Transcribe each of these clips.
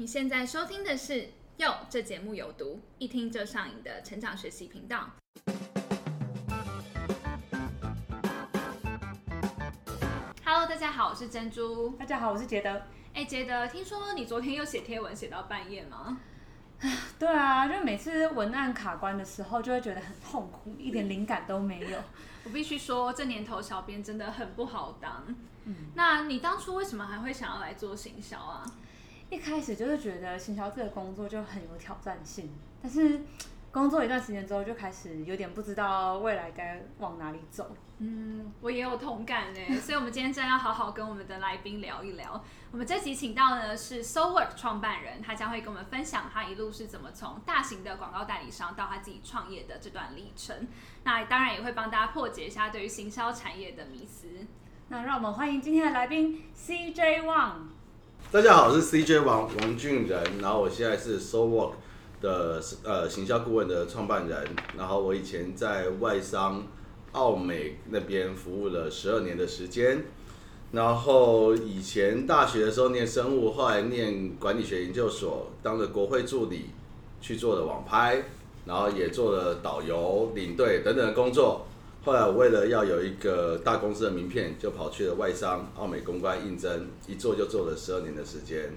你现在收听的是《哟》，这节目有毒，一听就上瘾的成长学习频道。Hello，大家好，我是珍珠。大家好，我是杰德。哎，杰德，听说你昨天又写贴文写到半夜吗？对啊，就每次文案卡关的时候，就会觉得很痛苦，一点灵感都没有。我必须说，这年头小编真的很不好当。嗯，那你当初为什么还会想要来做行销啊？一开始就是觉得行销这个工作就很有挑战性，但是工作一段时间之后，就开始有点不知道未来该往哪里走。嗯，我也有同感呢，所以我们今天真的要好好跟我们的来宾聊一聊。我们这集请到呢是 SoWork 创办人，他将会跟我们分享他一路是怎么从大型的广告代理商到他自己创业的这段历程。那当然也会帮大家破解一下对于行销产业的迷思。那让我们欢迎今天的来宾 CJ Wang。大家好，我是 CJ 王王俊仁，然后我现在是 SoWork 的呃行销顾问的创办人，然后我以前在外商澳美那边服务了十二年的时间，然后以前大学的时候念生物，后来念管理学研究所，当了国会助理，去做了网拍，然后也做了导游、领队等等的工作。后来我为了要有一个大公司的名片，就跑去了外商奥美公关应征，一做就做了十二年的时间。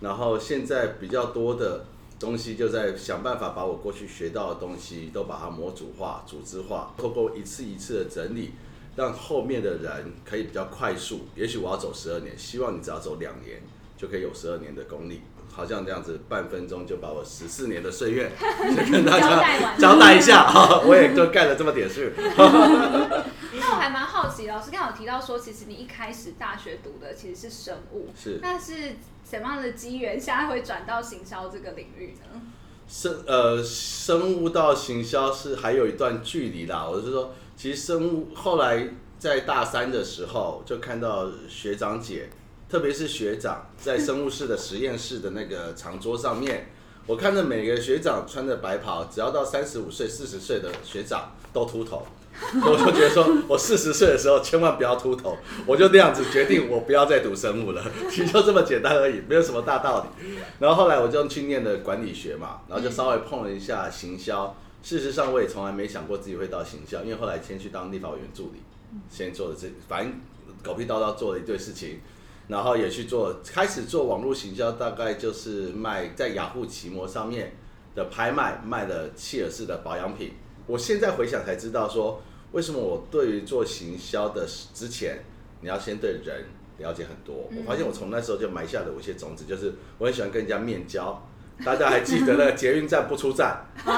然后现在比较多的东西，就在想办法把我过去学到的东西都把它模组化、组织化，透过一次一次的整理，让后面的人可以比较快速。也许我要走十二年，希望你只要走两年，就可以有十二年的功力。好像这样子，半分钟就把我十四年的岁月 跟大家交代一下哈，我也就干了这么点事。那我还蛮好奇，老师刚好提到说，其实你一开始大学读的其实是生物，是，那是什么样的机缘，现在会转到行销这个领域呢？生呃，生物到行销是还有一段距离啦。我是说，其实生物后来在大三的时候就看到学长姐。特别是学长在生物室的实验室的那个长桌上面，我看着每个学长穿着白袍，只要到三十五岁、四十岁的学长都秃头，我就觉得说，我四十岁的时候千万不要秃头，我就那样子决定，我不要再读生物了，其实就这么简单而已，没有什么大道理。然后后来我就去念的管理学嘛，然后就稍微碰了一下行销。事实上，我也从来没想过自己会到行销，因为后来先去当立法委员助理，先做的这反正狗屁叨叨做了一堆事情。然后也去做，开始做网络行销，大概就是卖在雅虎奇摩上面的拍卖，卖的切尔氏的保养品。我现在回想才知道，说为什么我对于做行销的之前，你要先对人了解很多。我发现我从那时候就埋下了一些种子，就是我很喜欢跟人家面交。大家还记得那个捷运站不出站，然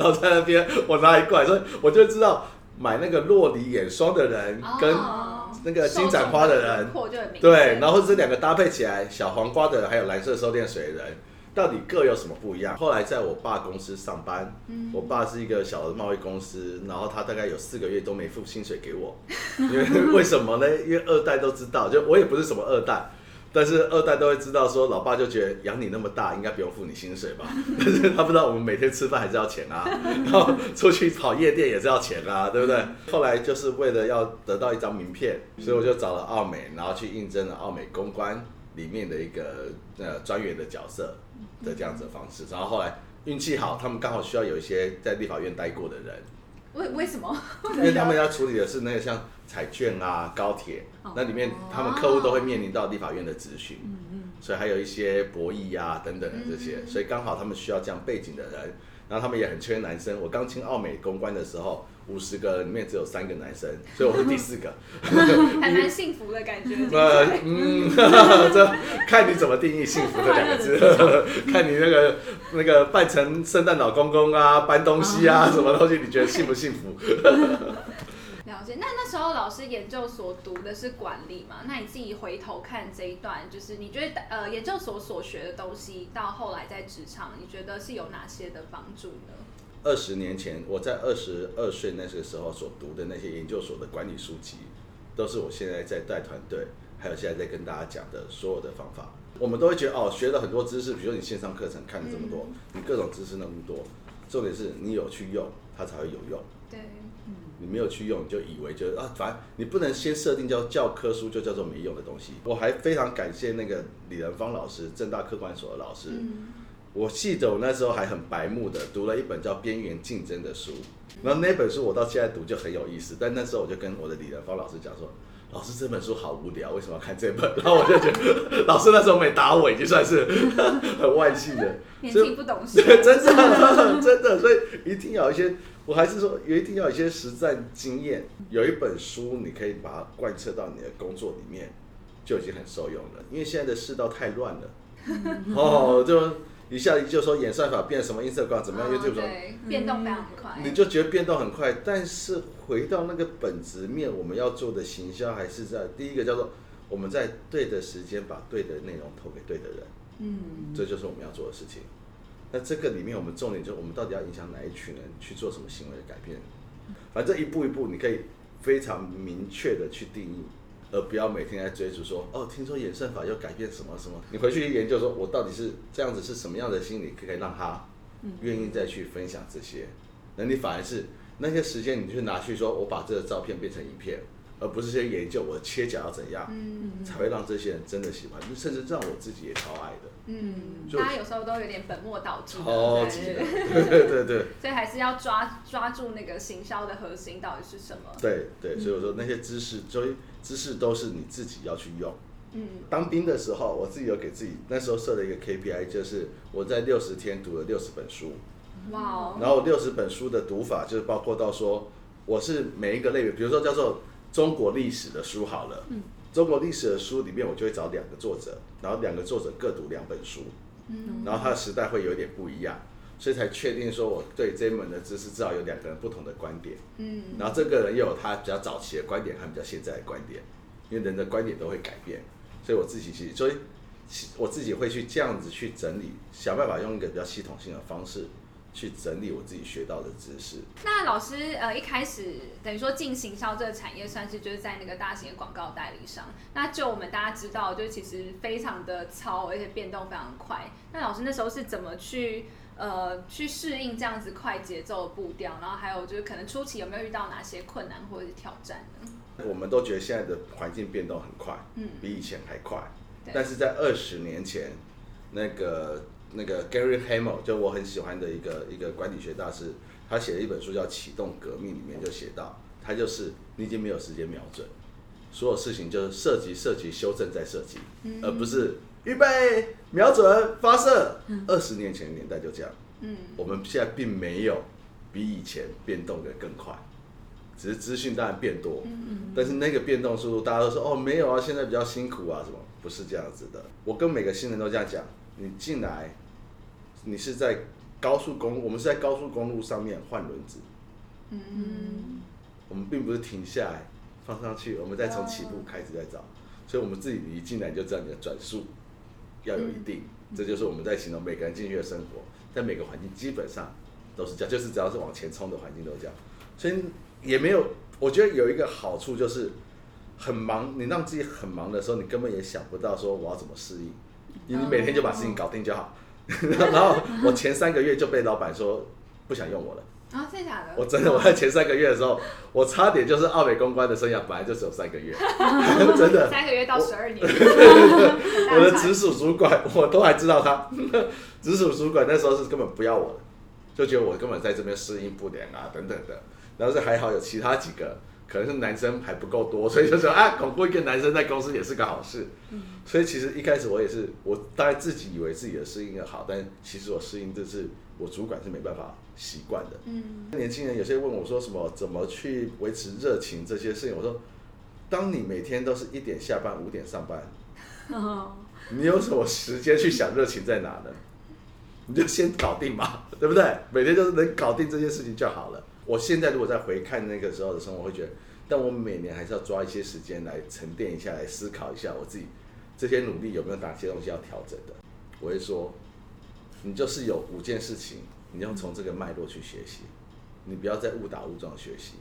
后在那边我拿一罐，所以我就知道买那个洛梨眼霜的人跟。那个金盏花的人，对，然后这两个搭配起来，小黄瓜的人还有蓝色收电水的人，到底各有什么不一样？后来在我爸公司上班，我爸是一个小的贸易公司，然后他大概有四个月都没付薪水给我，因为 为什么呢？因为二代都知道，就我也不是什么二代。但是二代都会知道，说老爸就觉得养你那么大，应该不用付你薪水吧？但是他不知道我们每天吃饭还是要钱啊，然后出去跑夜店也是要钱啊，对不对？后来就是为了要得到一张名片，所以我就找了奥美，然后去应征了奥美公关里面的一个呃专员的角色的这样子的方式。然后后来运气好，他们刚好需要有一些在立法院待过的人。为为什么？因为他们要处理的是那个像彩券啊、高铁，那里面他们客户都会面临到立法院的咨询，所以还有一些博弈啊等等的这些，所以刚好他们需要这样背景的人，然后他们也很缺男生。我刚进奥美公关的时候。五十个里面只有三个男生，所以我是第四个，还蛮幸福的感觉。呃，嗯，这看你怎么定义幸福这两个字，看你那个那个扮成圣诞老公公啊，搬东西啊，什么东西，你觉得幸不幸福？了解。那那时候老师研究所读的是管理嘛？那你自己回头看这一段，就是你觉得呃研究所所学的东西，到后来在职场，你觉得是有哪些的帮助呢？二十年前，我在二十二岁那个时候所读的那些研究所的管理书籍，都是我现在在带团队，还有现在在跟大家讲的所有的方法。我们都会觉得哦，学了很多知识，比如说你线上课程看了这么多，你各种知识那么多，重点是你有去用，它才会有用。对，你没有去用，你就以为就是啊，反正你不能先设定叫教科书就叫做没用的东西。我还非常感谢那个李仁芳老师，正大客管所的老师。我记得我那时候还很白目的读了一本叫《边缘竞争》的书，然后那本书我到现在读就很有意思。但那时候我就跟我的李仁芳老师讲说。老师这本书好无聊，为什么要看这本？然后我就觉得老师那时候没打我，已经算是 很万幸的。年轻不懂事，真的真的，所以一定要一些，我还是说，一定要一些实战经验。有一本书，你可以把它贯彻到你的工作里面，就已经很受用了。因为现在的世道太乱了，哦，就。一下就说演算法变什么音色光怎么样？因为这种变动非常快，你就觉得变动很快。但是回到那个本质面，我们要做的行销还是在第一个叫做我们在对的时间把对的内容投给对的人。嗯，这就是我们要做的事情。那这个里面我们重点就是我们到底要影响哪一群人去做什么行为的改变？反正一步一步你可以非常明确的去定义。而不要每天在追逐说哦，听说演算法要改变什么什么，你回去研究说，我到底是这样子是什么样的心理，可以让他愿意再去分享这些。那你反而是那些时间，你就拿去说，我把这个照片变成影片，而不是先研究我切角要怎样，才会让这些人真的喜欢，甚至让我自己也超爱的。嗯，大家有时候都有点本末倒置，超级的，对对 对。所以还是要抓抓住那个行销的核心到底是什么。对对，所以我说那些知识，所以知识都是你自己要去用。嗯，当兵的时候，我自己有给自己那时候设了一个 KPI，就是我在六十天读了六十本书。哇哦！然后六十本书的读法就是包括到说，我是每一个类别，比如说叫做中国历史的书好了。嗯。中国历史的书里面，我就会找两个作者，然后两个作者各读两本书，嗯，然后他的时代会有点不一样，所以才确定说我对这门的知识至少有两个人不同的观点，嗯，然后这个人又有他比较早期的观点和比较现在的观点，因为人的观点都会改变，所以我自己其实，所以我自己会去这样子去整理，想办法用一个比较系统性的方式。去整理我自己学到的知识。那老师呃一开始等于说进行销这个产业，算是就是在那个大型的广告代理商。那就我们大家知道，就其实非常的糙，而且变动非常快。那老师那时候是怎么去呃去适应这样子快节奏的步调？然后还有就是可能初期有没有遇到哪些困难或者是挑战呢？我们都觉得现在的环境变动很快，嗯，比以前还快。但是在二十年前，那个。那个 Gary Hamel 就我很喜欢的一个一个管理学大师，他写了一本书叫《启动革命》，里面就写到，他就是你已经没有时间瞄准，所有事情就是设计、设计、修正再设计，而不是预备、瞄准、发射。二十年前的年代就这样，嗯，我们现在并没有比以前变动的更快，只是资讯当然变多，但是那个变动速度大家都说哦没有啊，现在比较辛苦啊什么，不是这样子的。我跟每个新人都这样讲，你进来。你是在高速公路，我们是在高速公路上面换轮子。嗯，我们并不是停下来放上去，我们再从起步开始再找，所以我们自己一进来就知道你的转速要有一定，这就是我们在形容每个人进去的生活，在每个环境基本上都是这样，就是只要是往前冲的环境都这样，所以也没有，我觉得有一个好处就是很忙，你让自己很忙的时候，你根本也想不到说我要怎么适应，你你每天就把事情搞定就好。然后我前三个月就被老板说不想用我了啊，真的假的？我真的我在前三个月的时候，我差点就是奥美公关的生涯本来就只有三个月，真的三个月到十二年。我 的直属主管我都还知道他，直属主管那时候是根本不要我的，就觉得我根本在这边适应不良啊等等的。然后是还好有其他几个。可能是男生还不够多，所以就说啊，巩固一个男生在公司也是个好事。所以其实一开始我也是，我大概自己以为自己的适应的好，但其实我适应这是我主管是没办法习惯的。嗯，年轻人有些问我说什么怎么去维持热情这些事情，我说，当你每天都是一点下班五点上班，你有什么时间去想热情在哪呢？你就先搞定嘛，对不对？每天就是能搞定这些事情就好了。我现在如果再回看那个时候的生活，会觉得，但我每年还是要抓一些时间来沉淀一下，来思考一下我自己这些努力有没有哪些东西要调整的。我会说，你就是有五件事情，你要从这个脉络去学习，你不要再误打误撞学习。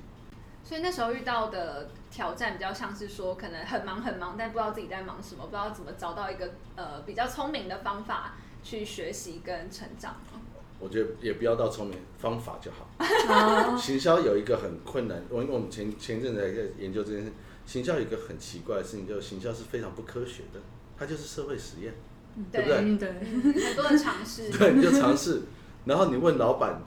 所以那时候遇到的挑战比较像是说，可能很忙很忙，但不知道自己在忙什么，不知道怎么找到一个呃比较聪明的方法去学习跟成长。我觉得也不要到聪明，方法就好。哦行销有一个很困难，我因为我们前前一阵子还在研究这件事，行销有一个很奇怪的事情，就是行销是非常不科学的，它就是社会实验，对不对？嗯对，嗯很多人尝试。对，你就尝试，然后你问老板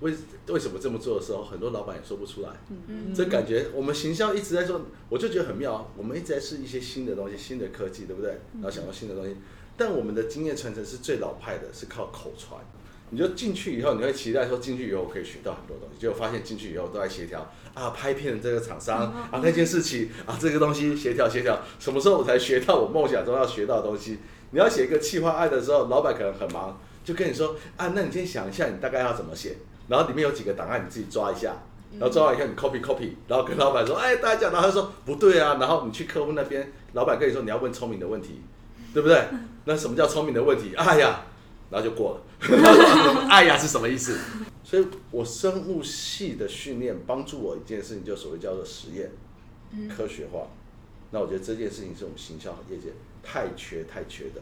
为为什么这么做的时候，很多老板也说不出来。嗯这感觉我们行销一直在说，我就觉得很妙啊。我们一直在试一些新的东西、新的科技，对不对？然后想到新的东西，但我们的经验传承是最老派的，是靠口传。你就进去以后，你会期待说进去以后我可以学到很多东西，结果发现进去以后都在协调啊，拍片的这个厂商啊，那件事情啊，这个东西协调协调，什么时候我才学到我梦想中要学到的东西？你要写一个企划案的时候，老板可能很忙，就跟你说啊，那你先想一下，你大概要怎么写，然后里面有几个档案，你自己抓一下，然后抓完以后你 copy copy，然后跟老板说，哎，大家讲，然后他说不对啊，然后你去客户那边，老板跟你说你要问聪明的问题，对不对？那什么叫聪明的问题？哎呀，然后就过了。哎呀是什么意思？所以我生物系的训练帮助我一件事情，就所谓叫做实验、科学化。那我觉得这件事情是我们行销业界太缺太缺的。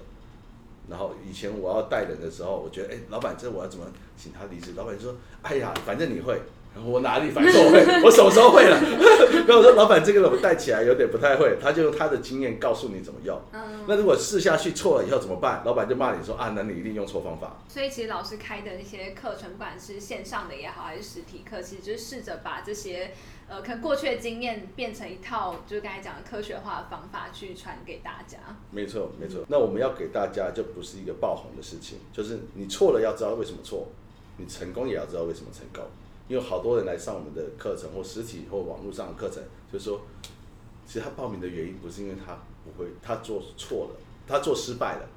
然后以前我要带人的时候，我觉得，哎，老板，这我要怎么请他离职？老板就说，哎呀，反正你会。然后我哪里反正我会，我什么时候会了？然后我说，老板，这个我带起来有点不太会。他就用他的经验告诉你怎么用。嗯，那如果试下去错了以后怎么办？老板就骂你说啊，那你一定用错方法。所以其实老师开的那些课程，不管是线上的也好，还是实体课，其实就是试着把这些呃，可能过去的经验变成一套，就是刚才讲的科学化的方法去传给大家。没错，没错。那我们要给大家就不是一个爆红的事情，就是你错了要知道为什么错，你成功也要知道为什么成功。因为好多人来上我们的课程，或实体或网络上的课程，就是说，其实他报名的原因不是因为他不会，他做错了，他做失败了，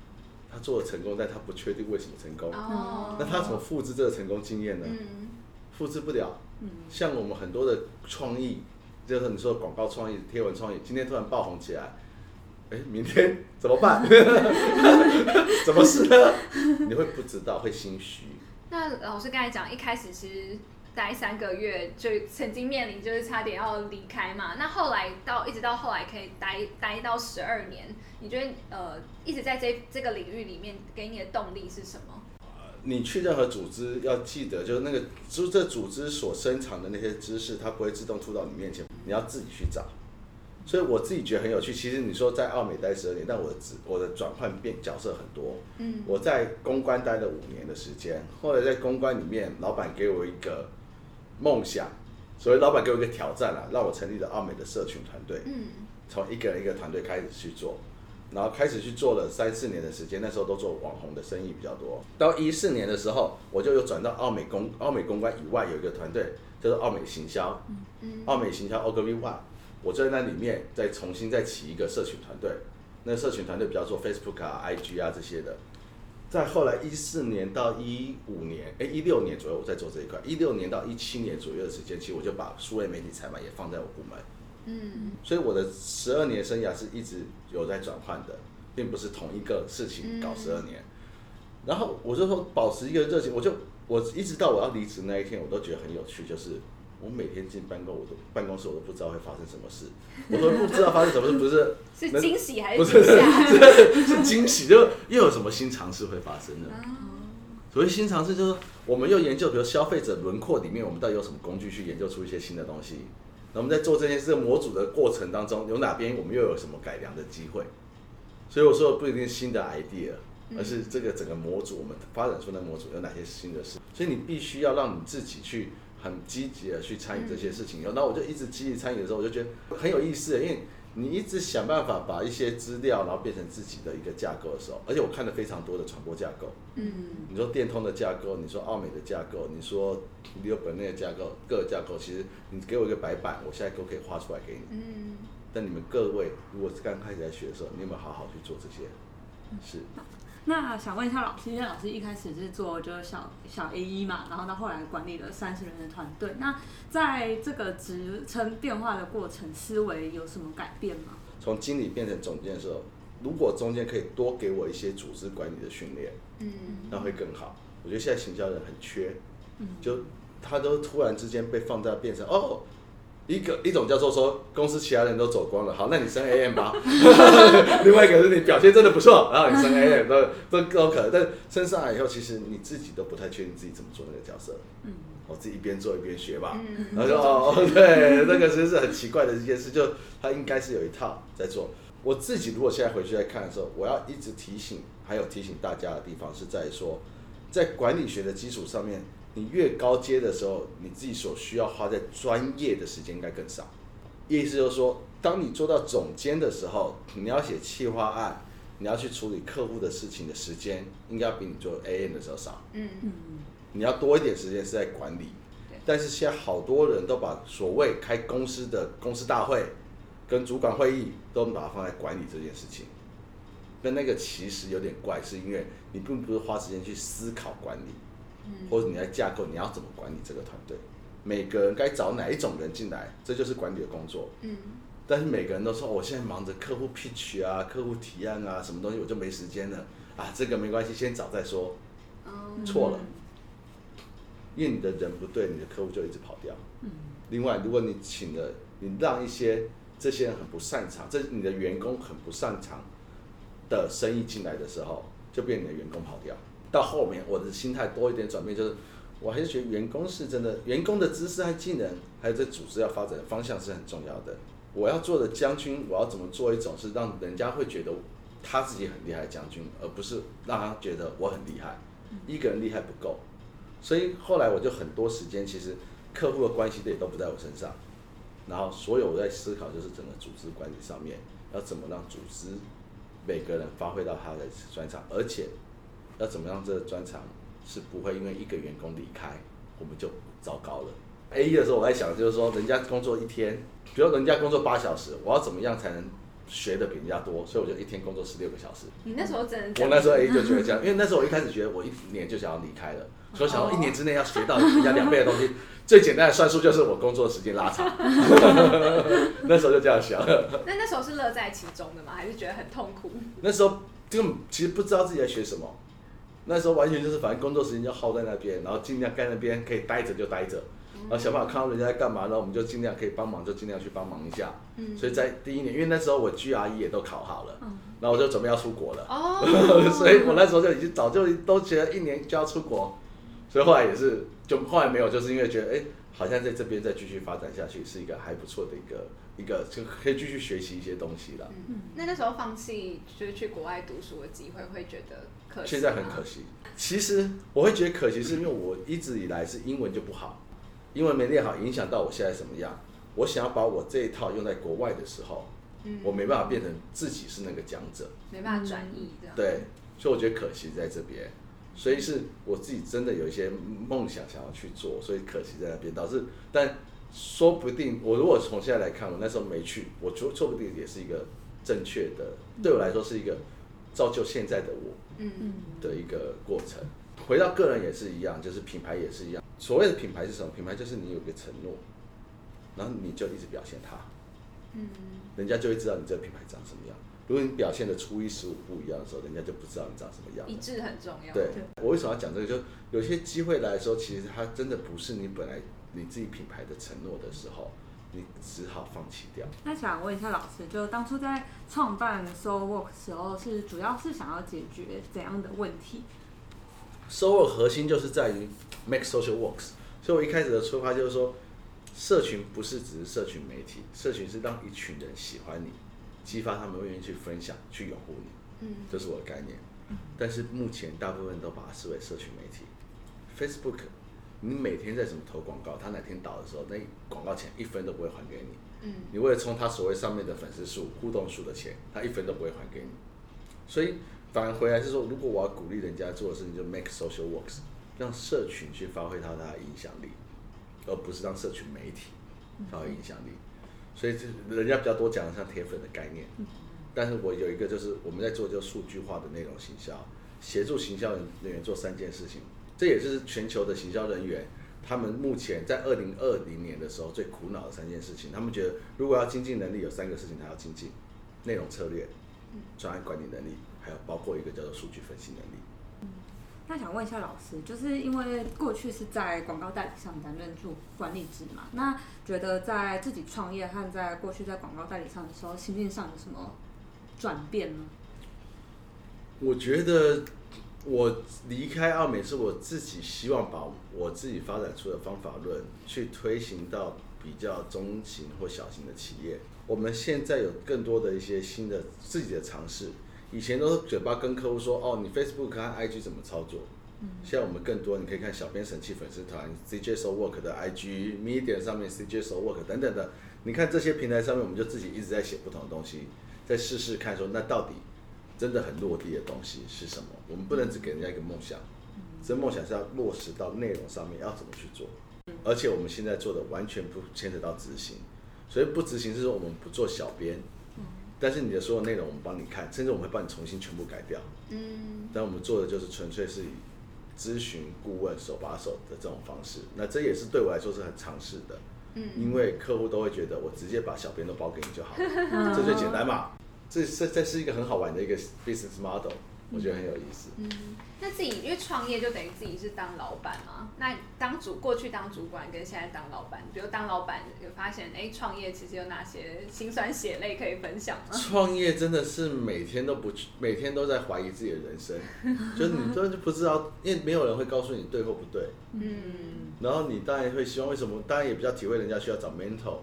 他做了成功，但他不确定为什么成功。哦，那他怎么复制这个成功经验呢？嗯复制不了。像我们很多的创意，就是你说的广告创意、贴文创意，今天突然爆红起来，哎，明天怎么办？怎么是呢？你会不知道，会心虚。那老师刚才讲，一开始其实待三个月就曾经面临就是差点要离开嘛。那后来到一直到后来可以待待到十二年，你觉得呃一直在这这个领域里面给你的动力是什么？你去任何组织要记得，就是那个就是这组织所深藏的那些知识，它不会自动吐到你面前，你要自己去找。所以我自己觉得很有趣。其实你说在奥美待十二年，但我的职我的转换变角色很多。嗯我在公关待了五年的时间，后来在公关里面，老板给我一个梦想，所以老板给我一个挑战啊，让我成立了奥美的社群团队。嗯从一个人一个团队开始去做，然后开始去做了三四年的时间，那时候都做网红的生意比较多。到一四年的时候，我就有转到奥美公奥美公关以外有一个团队，叫做奥美行销，嗯奥美行销 Ogilvy One，我就在那里面再重新再起一个社群团队，那社群团队比较做 Facebook 啊、IG 啊这些的。再后来一四年到一五年，哎一六年左右我在做这一块，一六年到一七年左右的时间，其实我就把数位媒体采买也放在我部门。嗯所以我的十二年生涯是一直有在转换的，并不是同一个事情搞十二年。然后我就说保持一个热情，我就我一直到我要离职那一天，我都觉得很有趣，就是我每天进办公，我都办公室我都不知道会发生什么事，我都不知道发生什么事，不是 是那惊喜还是 是惊吓？是是惊喜，就又有什么新尝试会发生呢？所谓新尝试，就是我们又研究，比如消费者轮廓里面，我们到底有什么工具去研究出一些新的东西。那我们在做这件事模组的过程当中，有哪边我们又有什么改良的机会？所以我说不一定是新的 idea，而是这个整个模组我们发展出的模组有哪些新的事。所以你必须要让你自己去很积极的去参与这些事情。然后我就一直积极参与的时候，我就觉得很有意思，因为你一直想办法把一些资料，然后变成自己的一个架构的时候，而且我看了非常多的传播架构。嗯你说电通的架构，你说奥美的架构，你说六本内的架构，各个架构，其实你给我一个白板，我现在都可以画出来给你。嗯，但你们各位，如果是刚开始在学的时候，你有没有好好去做这些？是，那想问一下老师，因为老师一开始是做就是小小 A 一嘛，然后到后来管理了三十人的团队。那在这个职称变化的过程，思维有什么改变吗？从经理变成总监的时候，如果中间可以多给我一些组织管理的训练，嗯那会更好。我觉得现在行销人很缺，嗯就他都突然之间被放大变成哦，一个一种叫做说公司其他人都走光了，好，那你升 AM 吧。另外一个是你表现真的不错，然后你升 AM 都都都可能，但升上来以后，其实你自己都不太确定自己怎么做那个角色。嗯，我自己一边做一边学吧。嗯然后就哦，哦 对，那个真是很奇怪的一件事，就他应该是有一套在做。我自己如果现在回去再看的时候，我要一直提醒，还有提醒大家的地方是在于说，在管理学的基础上面，你越高阶的时候，你自己所需要花在专业的时间应该更少。意思就是说，当你做到总监的时候，你要写企划案，你要去处理客户的事情的时间，应该比你做 AM 的时候少。嗯嗯，你要多一点时间是在管理对。但是现在好多人都把所谓开公司的公司大会跟主管会议都把它放在管理这件事情，那那个其实有点怪，是因为你并不是花时间去思考管理，嗯或者你在架构你要怎么管理这个团队，每个人该找哪一种人进来，这就是管理的工作。嗯但是每个人都说，哦我现在忙着客户 pitch 啊、客户提案啊，什么东西我就没时间了啊，这个没关系，先找再说。哦错了因为你的人不对，你的客户就一直跑掉。嗯另外，如果你请了，你让一些这些人很不擅长，这你的员工很不擅长的生意进来的时候，就变你的员工跑掉。到后面，我的心态多一点转变，就是我还是觉得员工是真的，员工的知识和技能，还有这组织要发展的方向是很重要的。我要做的将军，我要怎么做一种是让人家会觉得他自己很厉害的将军，而不是让他觉得我很厉害。一个人厉害不够，所以后来我就很多时间，其实客户的关系也都不在我身上，然后所有我在思考就是整个组织管理上面要怎么让组织每个人发挥到他的专长，而且要怎么样这个专长是不会因为一个员工离开我们就糟糕了。A 一的时候我在想，就是说人家工作一天，比如人家工作八小时，我要怎么样才能学的比人家多？所以我就一天工作十六个小时。你那时候真的我那时候 A 就 觉得这样，因为那时候我一开始觉得我一年就想要离开了，所以我想要一年之内要学到人家两倍的东西。最简单的算术就是我工作时间拉长，那时候就这样想。那那时候是乐在其中的吗？还是觉得很痛苦？那时候根本其实不知道自己在学什么，那时候完全就是反正工作时间就耗在那边，然后尽量在那边可以待着就待着，然后想办法看到人家在干嘛，然后我们就尽量可以帮忙就尽量去帮忙一下。嗯所以在第一年，因为那时候我 GRE 也都考好了，嗯然后我就准备要出国了。哦 所以我那时候就已经早就都觉得一年就要出国，所以后来也是就后来没有，就是因为觉得哎、好像在这边再继续发展下去是一个还不错的一个一个就可以继续学习一些东西了。嗯，那那时候放弃就是去国外读书的机会，会觉得可惜。现在很可惜。其实我会觉得可惜，是因为我一直以来是英文就不好，英文没练好，影响到我现在什么样。我想要把我这一套用在国外的时候，嗯我没办法变成自己是那个讲者。没办法转译这样。对，所以我觉得可惜在这边，所以是我自己真的有一些梦想想要去做，所以可惜在那边，导致但说不定我如果从现在来看，我那时候没去，我说说不定也是一个正确的，对我来说是一个造就现在的我嗯嗯的一个过程。回到个人也是一样，就是品牌也是一样。所谓的品牌是什么？品牌就是你有个承诺，然后你就一直表现它。嗯人家就会知道你这个品牌长什么样。如果你表现的初一十五不一样的时候，人家就不知道你长什么样了。一致很重要。对对，我为什么要讲这个？就有些机会来的时候，其实它真的不是你本来你自己品牌的承诺的时候，你只好放弃掉。那想问一下老师，就当初在创办 Soul Work 时候，是主要是想要解决怎样的问题？？Soul Work 核心就是在于 make social works，所以我一开始的出发就是说，社群不是只是社群媒体，社群是让一群人喜欢你，激发他们愿意去分享、去拥护你。嗯这是我的概念。但是目前大部分都把它视为社群媒体。Facebook，你每天在怎么投广告，他哪天倒的时候，那广告钱一分都不会还给你。嗯你为了冲他所谓上面的粉丝数、互动数的钱，他一分都不会还给你。所以反而回来是说，如果我要鼓励人家做的事情，就 make social works，让社群去发挥它的影响力，而不是让社群媒体发挥影响力。所以这人家比较多讲的像铁粉的概念，但是我有一个就是我们在做就数据化的内容行销，协助行销人人员做三件事情，这也是全球的行销人员他们目前在二零二零年的时候最苦恼的三件事情。他们觉得如果要精进能力，有三个事情他要精进：内容策略、专案管理能力，还有包括一个叫做数据分析能力。那想问一下老师，就是因为过去是在广告代理商担任主管理职嘛，那觉得在自己创业和在过去在广告代理商的时候，心境上有什么转变呢？我觉得我离开奥美是我自己希望把我自己发展出的方法论去推行到比较中型或小型的企业。我们现在有更多的一些新的自己的尝试，以前都是嘴巴跟客户说哦，你 Facebook 和 IG 怎么操作。现在我们更多，你可以看小编神器粉丝团、CJ So Work 的 IG、Media 上面 CJ So Work 等等的，你看这些平台上面，我们就自己一直在写不同的东西，再试试看说那到底真的很落地的东西是什么？我们不能只给人家一个梦想，这梦想是要落实到内容上面，要怎么去做？而且我们现在做的完全不牵扯到执行，所以不执行是说我们不做小编，但是你的所有内容我们帮你看，甚至我们会帮你重新全部改掉。嗯，但我们做的就是纯粹是以咨询顾问手把手的这种方式，那这也是对我来说是很尝试的，嗯因为客户都会觉得我直接把小编都包给你就好了，嗯 这最简单嘛，这这这是一个很好玩的一个 business model，我觉得很有意思。嗯，那自己因为创业就等于自己是当老板嘛，那当主过去当主管跟现在当老板，比如当老板有发现哎创业其实有哪些辛酸血泪可以分享吗？创业真的是每天都不每天都在怀疑自己的人生，就是你真的就不知道，因为没有人会告诉你对或不对，嗯。然后你当然会希望为什么，当然也比较体会人家需要找 mentor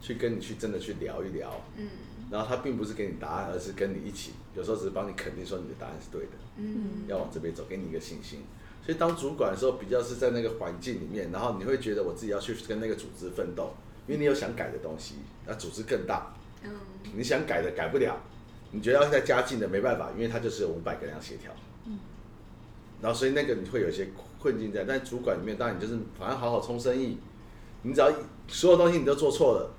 去跟你去真的去聊一聊，嗯然后他并不是给你答案，而是跟你一起，有时候只是帮你肯定说你的答案是对的，嗯要往这边走，给你一个信心。所以当主管的时候，比较是在那个环境里面，然后你会觉得我自己要去跟那个组织奋斗，因为你有想改的东西，那组织更大，嗯你想改的改不了，你觉得要再加进的没办法，因为它就是有五百个人要协调。嗯然后所以那个你会有一些困境在，但主管里面当然你就是反正好好冲生意，你只要所有东西你都做错了，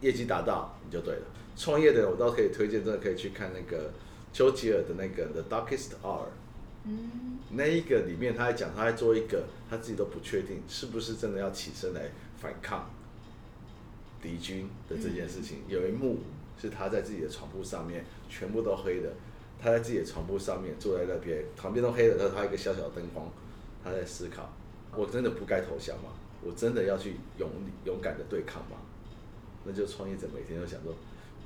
业绩达到你就对了。创业的人我倒可以推荐，真的可以去看那个丘吉尔的那个《The Darkest Hour》，嗯那一个里面他在讲，他在做一个他自己都不确定是不是真的要起身来反抗敌军的这件事情。有一幕是他在自己的床铺上面，全部都黑的，他在自己的床铺上面坐在那边，旁边都黑的，他他一个小小的灯光，他在思考：我真的不该投降吗？我真的要去勇勇敢的对抗吗？那就创业者每天都想说：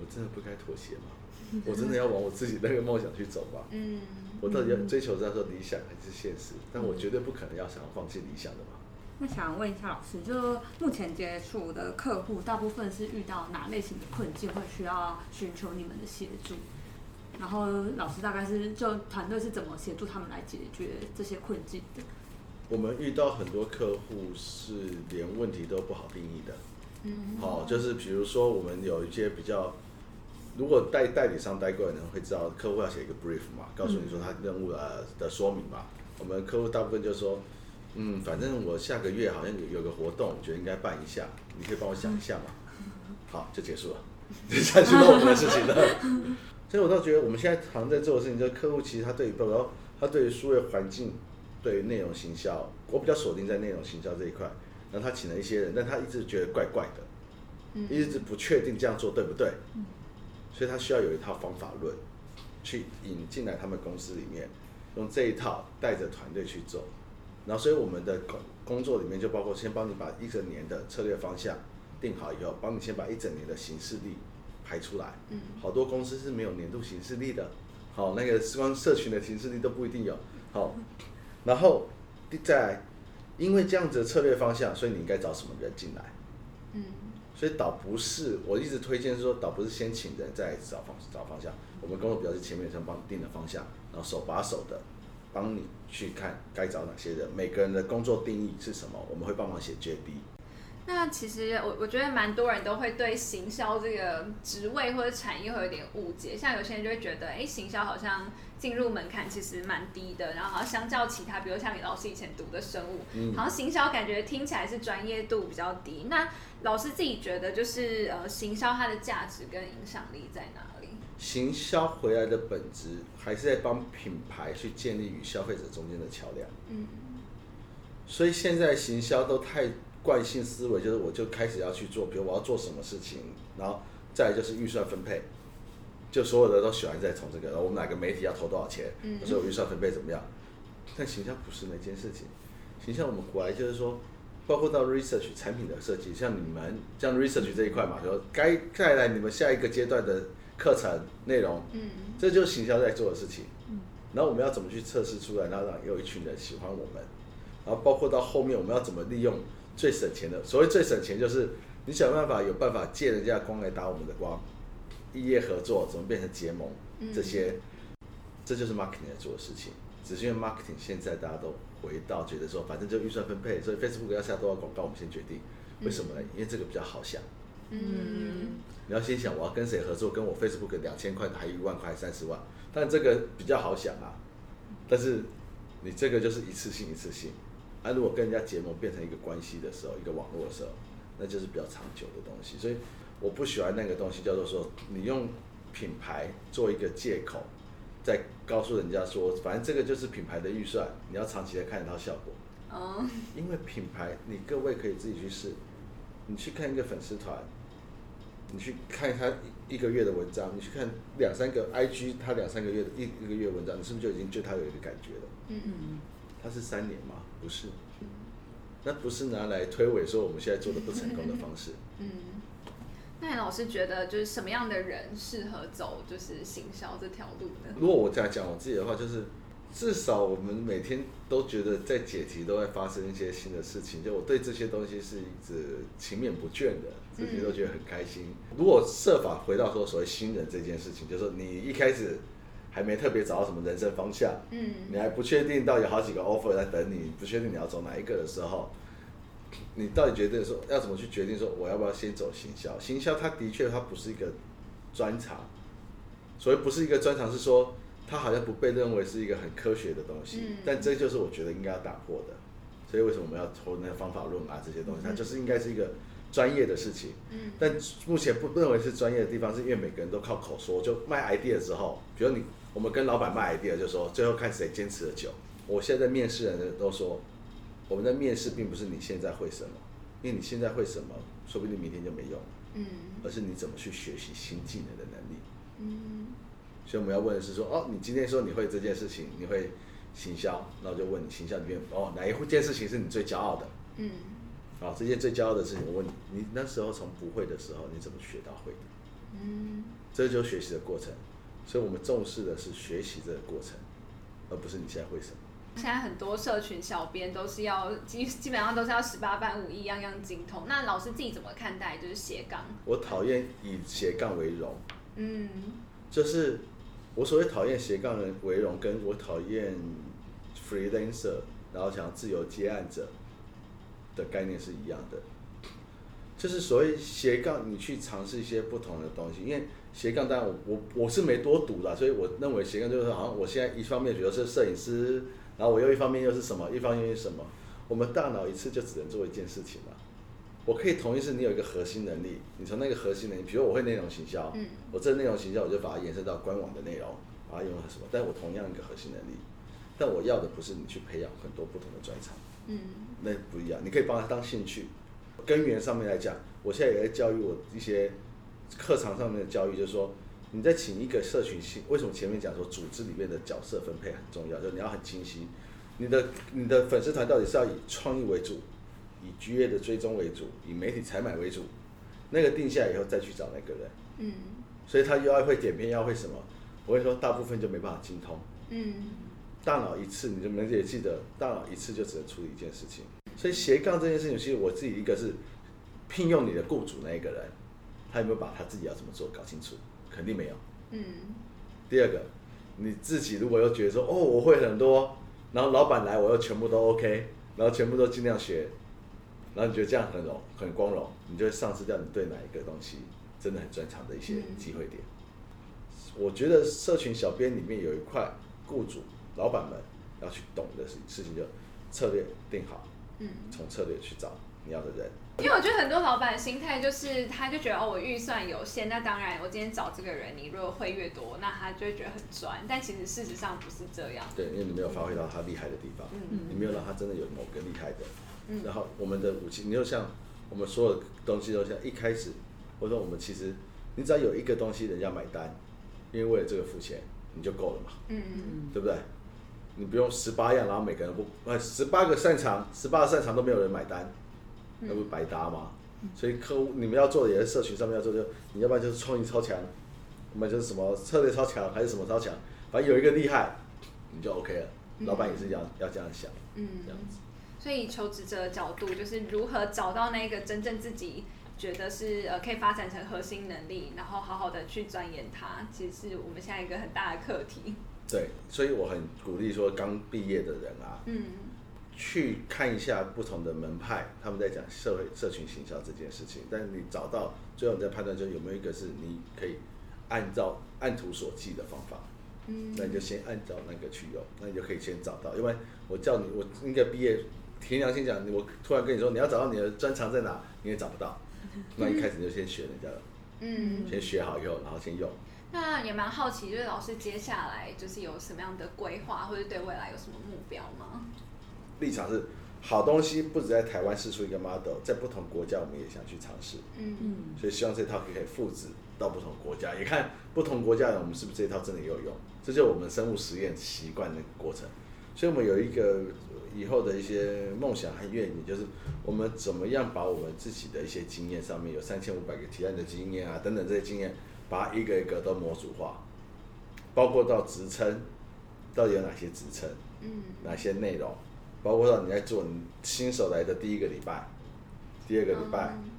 我真的不该妥协吗？我真的要往我自己那个梦想去走吗？嗯我到底要追求在说理想还是现实？但我绝对不可能要想要放弃理想的嘛。那想问一下老师，就目前接触的客户，大部分是遇到哪类型的困境，会需要寻求你们的协助？然后老师大概是就团队是怎么协助他们来解决这些困境的？我们遇到很多客户是连问题都不好定义的，嗯好、就是比如说我们有一些比较，如果代代理商待过的人会知道，客户要写一个 brief 嘛，告诉你说他任务的的说明嘛。我们客户大部分就说，嗯，反正我下个月好像有有个活动，我觉得应该办一下，你可以帮我想一下嘛。好，就结束了，这下去到我们的事情了。所以我倒觉得我们现在常在做的事情，就是客户其实他对于包括他对于数位环境、对于内容行销，我比较锁定在内容行销这一块。然后他请了一些人，但他一直觉得怪怪的，嗯一直不确定这样做对不对，所以他需要有一套方法论，去引进来他们公司里面，用这一套带着团队去做。然后，所以我们的工工作里面就包括先帮你把一整年的策略方向定好以后，帮你先把一整年的行事历排出来。嗯好多公司是没有年度行事历的，好，那个光社群的行事历都不一定有。好，然后第再，因为这样子的策略方向，所以你应该找什么人进来。所以倒不是，我一直推荐说，倒不是先请人再找方找方向。我们工作比较是前面先帮你定了方向，然后手把手的帮你去看该找哪些人，每个人的工作定义是什么，我们会帮忙写 JD。那其实我我觉得蛮多人都会对行销这个职位或者产业会有点误解，像有些人就会觉得，哎，行销好像进入门槛其实蛮低的，然后好像相较其他，比如像你老师以前读的生物，嗯好像行销感觉听起来是专业度比较低。那老师自己觉得，就是呃，行销它的价值跟影响力在哪里？行销回来的本质还是在帮品牌去建立与消费者中间的桥梁。嗯所以现在行销都太惯性思维，就是我就开始要去做，比如我要做什么事情，然后再就是预算分配，就所有的都喜欢在从这个，然后我们哪个媒体要投多少钱，嗯。所以我预算分配怎么样？但形象不是那件事情，形象我们国来就是说，包括到 research 产品的设计，像你们像 research 这一块嘛，说该带来你们下一个阶段的课程内容，嗯。这就是行销在做的事情。嗯。然后我们要怎么去测试出来，然后让有一群人喜欢我们，然后包括到后面我们要怎么利用最省钱的，所谓最省钱就是你想办法有办法借人家的光来打我们的光，异业合作怎么变成结盟，这些，这就是 marketing 在做的事情。只是因为 marketing 现在大家都回到觉得说，反正就预算分配，所以 Facebook 要下多少广告，我们先决定。为什么呢？因为这个比较好想。嗯你要先想我要跟谁合作，跟我 Facebook 两千块，还一万块、三十万，但这个比较好想啊。但是你这个就是一次性一次性，啊，如果跟人家结盟变成一个关系的时候，一个网络的时候，那就是比较长久的东西。所以我不喜欢那个东西叫做说，你用品牌做一个借口，再告诉人家说，反正这个就是品牌的预算，你要长期来看得到效果。哦因为品牌，你各位可以自己去试，你去看一个粉丝团，你去看他一一个月的文章，你去看两三个 IG 他两三个月的一一个月文章，你是不是就已经对他有一个感觉了？嗯嗯，他是三年吗？不是，那不是拿来推诿说我们现在做的不成功的方式。嗯。那你老师觉得就是什么样的人适合走就是行销这条路呢？如果我这样讲我自己的话，就是至少我们每天都觉得在解题都在发生一些新的事情，就我对这些东西是一直勤勉不倦的，自己都觉得很开心。如果设法回到说所谓新人这件事情，就是说你一开始还没特别找到什么人生方向，嗯你还不确定到有好几个 offer 在等你，不确定你要走哪一个的时候，你到底决定说要怎么去决定说我要不要先走行销？行销它的确它不是一个专长，所以不是一个专长是说它好像不被认为是一个很科学的东西，嗯但这就是我觉得应该要打破的。所以为什么我们要投那个方法论啊这些东西，它就是应该是一个专业的事情。嗯但目前不认为是专业的地方，是因为每个人都靠口说。就卖 idea 的时候，比如你我们跟老板卖 idea，就说最后看谁坚持的久。我现在面试人都说，我们的面试并不是你现在会什么，因为你现在会什么，说不定明天就没用，嗯而是你怎么去学习新技能的能力。嗯所以我们要问的是说，哦，你今天说你会这件事情，你会行销，那我就问你行销里面，哦，哪一件事情是你最骄傲的？嗯啊，这件最骄傲的事情，我问你，你那时候从不会的时候，你怎么学到会的？嗯这就是学习的过程，所以我们重视的是学习这个过程，而不是你现在会什么。现在很多社群小编都是要基基本上都是要十八般武艺，样样精通。那老师自己怎么看待就是斜杠？我讨厌以斜杠为荣，嗯就是我所谓讨厌斜杠人为荣，跟我讨厌 freelancer，然后想自由接案者的概念是一样的。就是所谓斜杠，你去尝试一些不同的东西，因为斜杠当然我我我是没多读啦，所以我认为斜杠就是好像我现在一方面觉得是摄影师，然后我又一方面又是什么，一方面又是什么，我们大脑一次就只能做一件事情嘛。我可以同意是你有一个核心能力，你从那个核心能力，比如我会内容行销，嗯我这内容行销我就把它延伸到官网的内容，把它用到什么，但我同样一个核心能力，但我要的不是你去培养很多不同的专长，嗯那不一样，你可以帮他当兴趣。根源上面来讲，我现在也在教育我一些课堂上面的教育，就是说你在请一个社群性，为什么前面讲说组织里面的角色分配很重要，就是你要很清晰，你的你的粉丝团到底是要以创意为主，以 GA 的追踪为主，以媒体采买为主，那个定下以后再去找那个人，嗯所以他又要会点片，要会什么？我会说大部分就没办法精通。嗯大脑一次，你就能也记得，大脑一次就只能处理一件事情。所以斜杠这件事情，其实我自己一个是聘用你的雇主那一个人，他有没有把他自己要怎么做搞清楚？肯定没有。嗯第二个，你自己如果又觉得说，哦，我会很多，然后老板来我又全部都 OK，然后全部都尽量学，然后你觉得这样很荣很光荣，你就会丧失掉你对哪一个东西真的很专长的一些嗯机会点。我觉得社群小编里面有一块，雇主、老板们要去懂的事事情，就策略定好，嗯。从策略去找你要的人。因为我觉得很多老板心态就是，他就觉得哦，我预算有限，那当然我今天找这个人，你如果会越多，那他就会觉得很赚。但其实事实上不是这样。对，因为你没有发挥到他厉害的地方，嗯你没有让他真的有某个厉害的。嗯然后我们的武器，你就像我们所有的东西都像一开始，或者说我们其实，你只要有一个东西人家买单，因为为了这个付钱，你就够了嘛，嗯嗯对不对？你不用十八样，然后每个人不呃十八个擅长，十八个擅长都没有人买单，那不是白搭吗？所以客户你们要做的也是社群上面要做，就你要不然就是创意超强，要么就是什么策略超强，还是什么超强，反正有一个厉害，你就 OK 了。老板也是要要这样想，嗯这样子。所以求职者的角度就是如何找到那个真正自己觉得是呃可以发展成核心能力，然后好好的去钻研它，其实是我们现在一个很大的课题。对，所以我很鼓励说刚毕业的人啊，嗯去看一下不同的门派，他们在讲社会社群行销这件事情。但是你找到最后你在判断，就有没有一个是你可以按照按图索骥的方法，嗯那你就先按照那个去用，那你就可以先找到。因为我叫你，我应该毕业，凭良心讲，我突然跟你说你要找到你的专长在哪，你也找不到。那一开始你就先学人家的，嗯，先学好以后，然后先用。那也蛮好奇，就是老师接下来就是有什么样的规划，或者对未来有什么目标吗？立场是好东西，不止在台湾试出一个 model，在不同国家我们也想去尝试。嗯嗯所以希望这套可以复制到不同国家，也看不同国家的人我们是不是这套真的也有用，这就是我们生物实验习惯的过程。所以我们有一个以后的一些梦想和愿景，就是我们怎么样把我们自己的一些经验上面有三千五百个提案的经验啊等等这些经验，把它一个一个都模组化，包括到职称，到底有哪些职称，嗯哪些内容，包括到你在做你新手来的第一个礼拜、第二个礼拜。嗯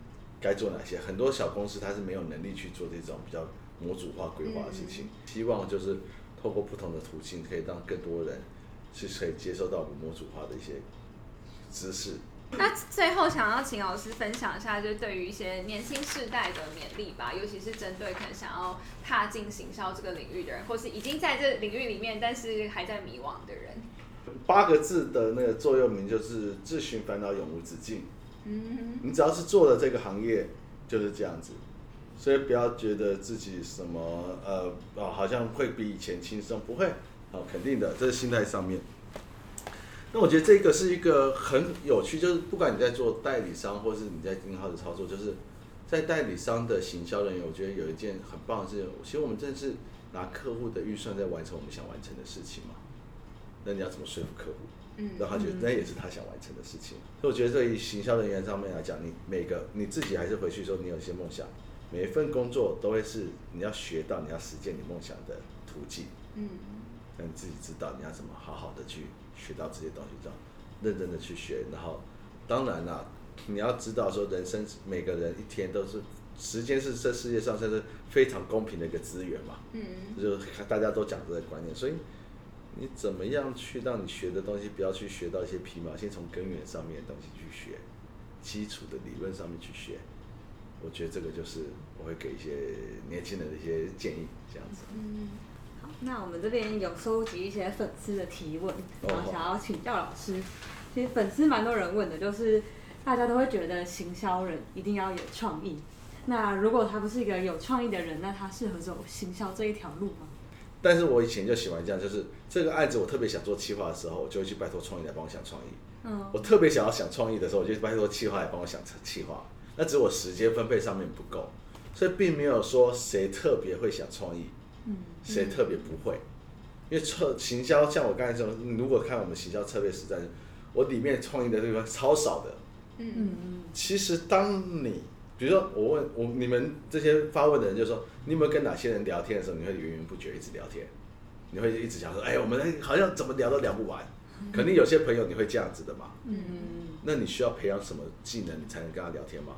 该做哪些？很多小公司它是没有能力去做这种比较模组化规划的事情。希望就是透过不同的途径，可以让更多人是可以接受到我们模组化的一些知识。那最后想要请老师分享一下，就是对于一些年轻世代的勉励吧，尤其是针对可能想要踏进行销这个领域的人，或是已经在这领域里面，但是还在迷惘的人。八个字的那个座右铭就是“自寻烦恼，永无止境”。嗯你只要是做了这个行业，就是这样子。所以不要觉得自己什么呃哦，好像会比以前轻松，不会，哦，肯定的，这是心态上面。那我觉得这个是一个很有趣，就是不管你在做代理商，或是你在银行的操作，就是在代理商的行销人员，我觉得有一件很棒的事情，其实我们真的是拿客户的预算在完成我们想完成的事情嘛。那你要怎么说服客户？嗯让他觉得那也是他想完成的事情。所以我觉得对于行销人员上面来讲，你每个你自己还是回去说你有一些梦想，每一份工作都会是你要学到你要实践你梦想的途径。嗯那你自己知道你要怎么好好的去学到这些东西，这样认真的去学。然后，当然啦，你要知道说人生每个人一天都是时间是这世界上算是非常公平的一个资源嘛。嗯就是大家都讲这个观念，所以你怎么样去让你学的东西不要去学到一些皮毛，先从根源上面的东西去学，基础的理论上面去学。我觉得这个就是我会给一些年轻人的一些建议，这样子。嗯，好，那我们这边有收集一些粉丝的提问，然后想要请教老师。其实粉丝蛮多人问的，就是大家都会觉得行销人一定要有创意。那如果他不是一个有创意的人，那他适合走行销这一条路吗？但是我以前就喜欢这样，就是这个案子我特别想做企划的时候，我就会去拜托创意来帮我想创意。嗯我特别想要想创意的时候，我就拜托企划来帮我想企划。那只是我时间分配上面不够，所以并没有说谁特别会想创意，嗯谁特别不会。因为策行销，像我刚才说，你如果看我们行销策略实战，我里面创意的地方超少的。嗯嗯嗯其实当你比如说我问我你们这些发问的人，就说你有没有跟哪些人聊天的时候，你会源源不绝一直聊天，你会一直想说，哎，我们好像怎么聊都聊不完。肯定有些朋友你会这样子的嘛？嗯那你需要培养什么技能，你才能跟他聊天吗？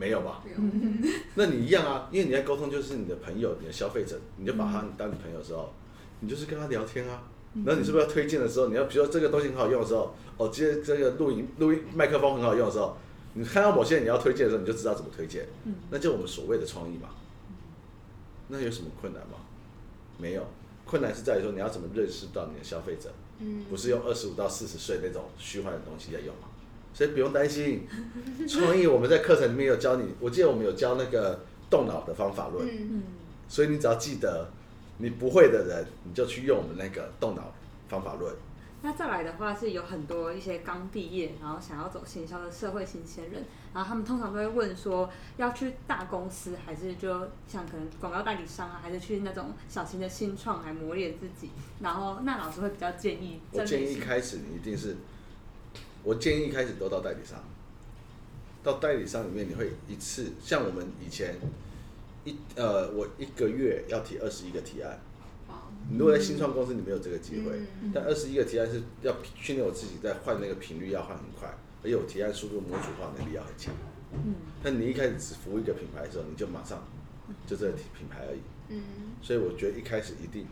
没有吧？那你一样啊，因为你在沟通就是你的朋友、你的消费者，你就把他当你朋友的时候，你就是跟他聊天啊。然后你是不是要推荐的时候，你要比如说这个东西很好用的时候，哦，今天这个录音录音麦克风很好用的时候，你看到某些人你要推荐的时候，你就知道怎么推荐，嗯那就我们所谓的创意嘛。那有什么困难吗？没有，困难是在于说你要怎么认识到你的消费者，嗯不是用二十五到四十岁那种虚幻的东西在用嘛。所以不用担心，创意我们在课程里面有教你，我记得我们有教那个动脑的方法论，嗯。嗯。所以你只要记得，你不会的人，你就去用我们那个动脑方法论，那再来的话是有很多一些刚毕业，然后想要走行销的社会新鲜人，然后他们通常都会问说，要去大公司，还是就像可能广告代理商啊，还是去那种小型的新创来磨练自己。然后那老师会比较建议，我建议一开始你一定是，我建议一开始都到代理商，到代理商里面你会一次，像我们以前一呃，我一个月要提二十一个提案。你如果在新创公司，你没有这个机会。但二十一个提案是要训练我自己，在换那个频率要换很快，而且我提案速度模组化能力要很强。嗯。但你一开始只服务一个品牌的时候，你就马上就这个品牌而已。嗯。所以我觉得一开始一定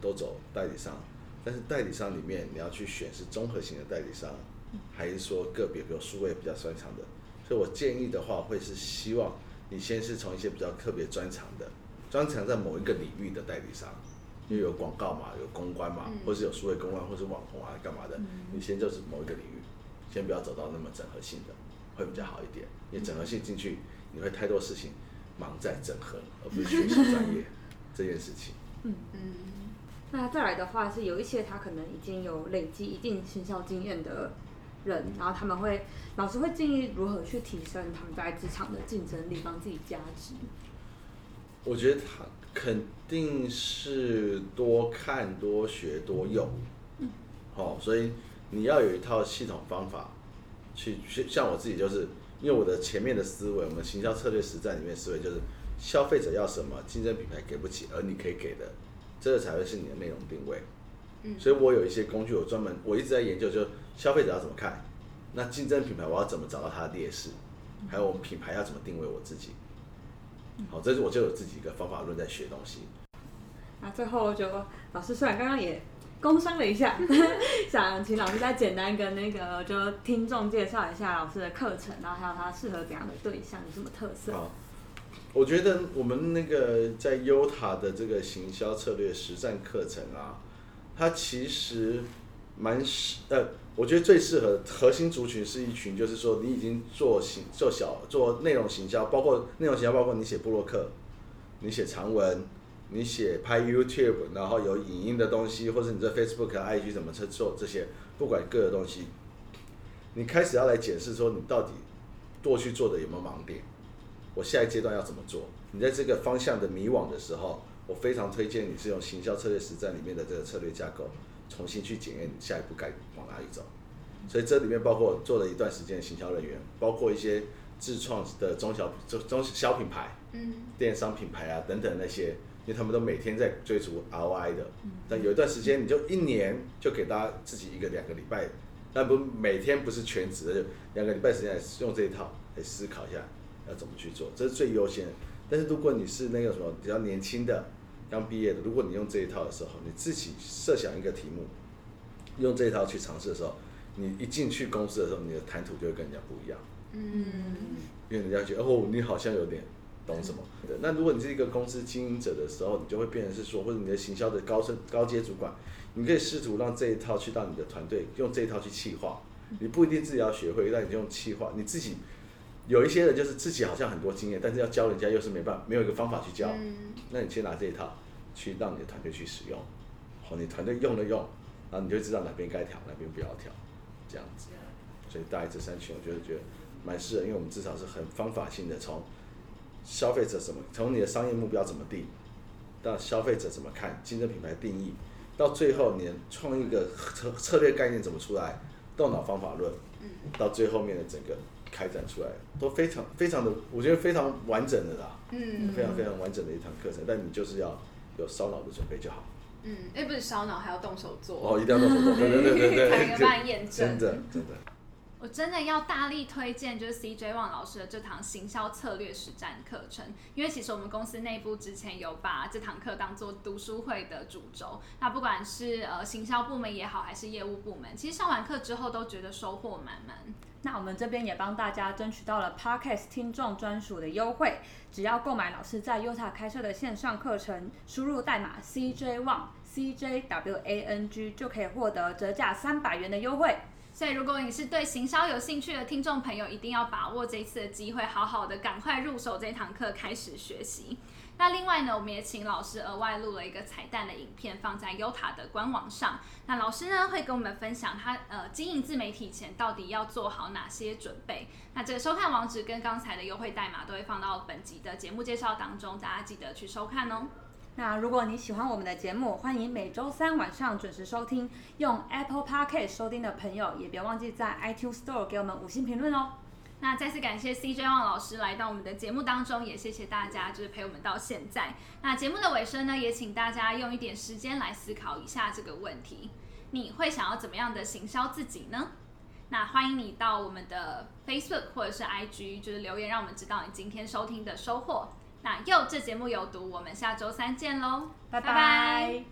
都走代理商，但是代理商里面你要去选是综合型的代理商，还是说个别比如数位比较专长的。所以我建议的话，会是希望你先是从一些比较特别专长的、专长在某一个领域的代理商。因为有广告嘛，有公关嘛，或是有数位公关，或是网红啊，干嘛的？你先就是某一个领域，先不要走到那么整合性的，会比较好一点。因为整合性进去，你会太多事情忙在整合，而不是学习专业这件事情。嗯嗯。那再来的话，是有一些他可能已经有累积一定行销经验的人，然后他们会老师会建议如何去提升他们在职场的竞争力，帮自己加值。我觉得他。肯定是多看、多学、多用，嗯好，所以你要有一套系统方法去像我自己就是，因为我的前面的思维，我们行销策略实战里面思维就是，消费者要什么，竞争品牌给不起，而你可以给的，这个才会是你的内容定位。嗯，所以我有一些工具，我专门我一直在研究，就消费者要怎么看，那竞争品牌我要怎么找到它的劣势，还有我们品牌要怎么定位我自己。好，这是我就有自己一个方法论在学东西。那最后就老师虽然刚刚也工商了一下，想请老师再简单跟那个就听众介绍一下老师的课程，然后还有他适合怎样的对象，有什么特色？好，我觉得我们那个在优塔的这个行销策略实战课程啊，它其实蛮适呃。我觉得最适合核心族群是一群，就是说你已经做行做小做内容行销，包括内容行销，包括你写布洛克，你写长文，你写拍 YouTube，然后有影音的东西，或者你在 Facebook、IG 怎么去做这些，不管各个东西，你开始要来检视说你到底过去做的有没有盲点，我下一阶段要怎么做？你在这个方向的迷惘的时候，我非常推荐你是用行销策略实战里面的这个策略架构。重新去检验你下一步该往哪里走，所以这里面包括做了一段时间的行销人员，包括一些自创的中小中中小品牌，嗯，电商品牌啊等等那些，因为他们都每天在追逐 ROI 的，但有一段时间你就一年就给大家自己一个两个礼拜，但不每天不是全职的，就两个礼拜时间来用这一套来思考一下要怎么去做，这是最优先。但是如果你是那个什么比较年轻的。刚毕业的，如果你用这一套的时候，你自己设想一个题目，用这一套去尝试的时候，你一进去公司的时候，你的谈吐就会跟人家不一样。嗯，因为人家觉得哦，你好像有点懂什么。对那如果你是一个公司经营者的时候，你就会变成是说，或者你的行销的高升高阶主管，你可以试图让这一套去到你的团队，用这一套去气化。你不一定自己要学会，但你用气化，你自己有一些人就是自己好像很多经验，但是要教人家又是没办法，没有一个方法去教。那你先拿这一套。去让你的团队去使用，好，你团队用了用，然后你就知道哪边该调，哪边不要调，这样子。所以大概这三群，我觉得觉得蛮适合，因为我们至少是很方法性的，从消费者怎么，从你的商业目标怎么定，到消费者怎么看，竞争品牌定义，到最后你创一个策策略概念怎么出来，动脑方法论，到最后面的整个开展出来，都非常非常的，我觉得非常完整的啦，嗯，非常非常完整的一堂课程，但你就是要。有烧脑的准备就好。嗯，哎，不是烧脑，还要动手做。哦，一定要动手做，对对对对对，才能 办验证。真的真的。我真的要大力推荐，就是 CJ 旺老师的这堂行销策略实战课程，因为其实我们公司内部之前有把这堂课当做读书会的主轴。那不管是呃行销部门也好，还是业务部门，其实上完课之后都觉得收获满满。那我们这边也帮大家争取到了 Podcast 听众专属的优惠，只要购买老师在 Utah 开设的线上课程，输入代码 CJ Wang C J W A N G 就可以获得折价三百元的优惠。所以如果你是对行销有兴趣的听众朋友，一定要把握这一次的机会，好好的赶快入手这堂课开始学习。那另外呢，我们也请老师额外录了一个彩蛋的影片，放在优塔的官网上。那老师呢会跟我们分享他呃经营自媒体前到底要做好哪些准备。那这个收看网址跟刚才的优惠代码都会放到本集的节目介绍当中，大家记得去收看哦。那如果你喜欢我们的节目，欢迎每周三晚上准时收听。用 Apple Podcast 收听的朋友，也别忘记在 iTunes Store 给我们五星评论哦。那再次感谢 CJ 旺老师来到我们的节目当中，也谢谢大家就是陪我们到现在。那节目的尾声呢，也请大家用一点时间来思考一下这个问题：你会想要怎么样的行销自己呢？那欢迎你到我们的 Facebook 或者是 IG，就是留言，让我们知道你今天收听的收获。那又这节目有毒，我们下周三见喽，拜拜。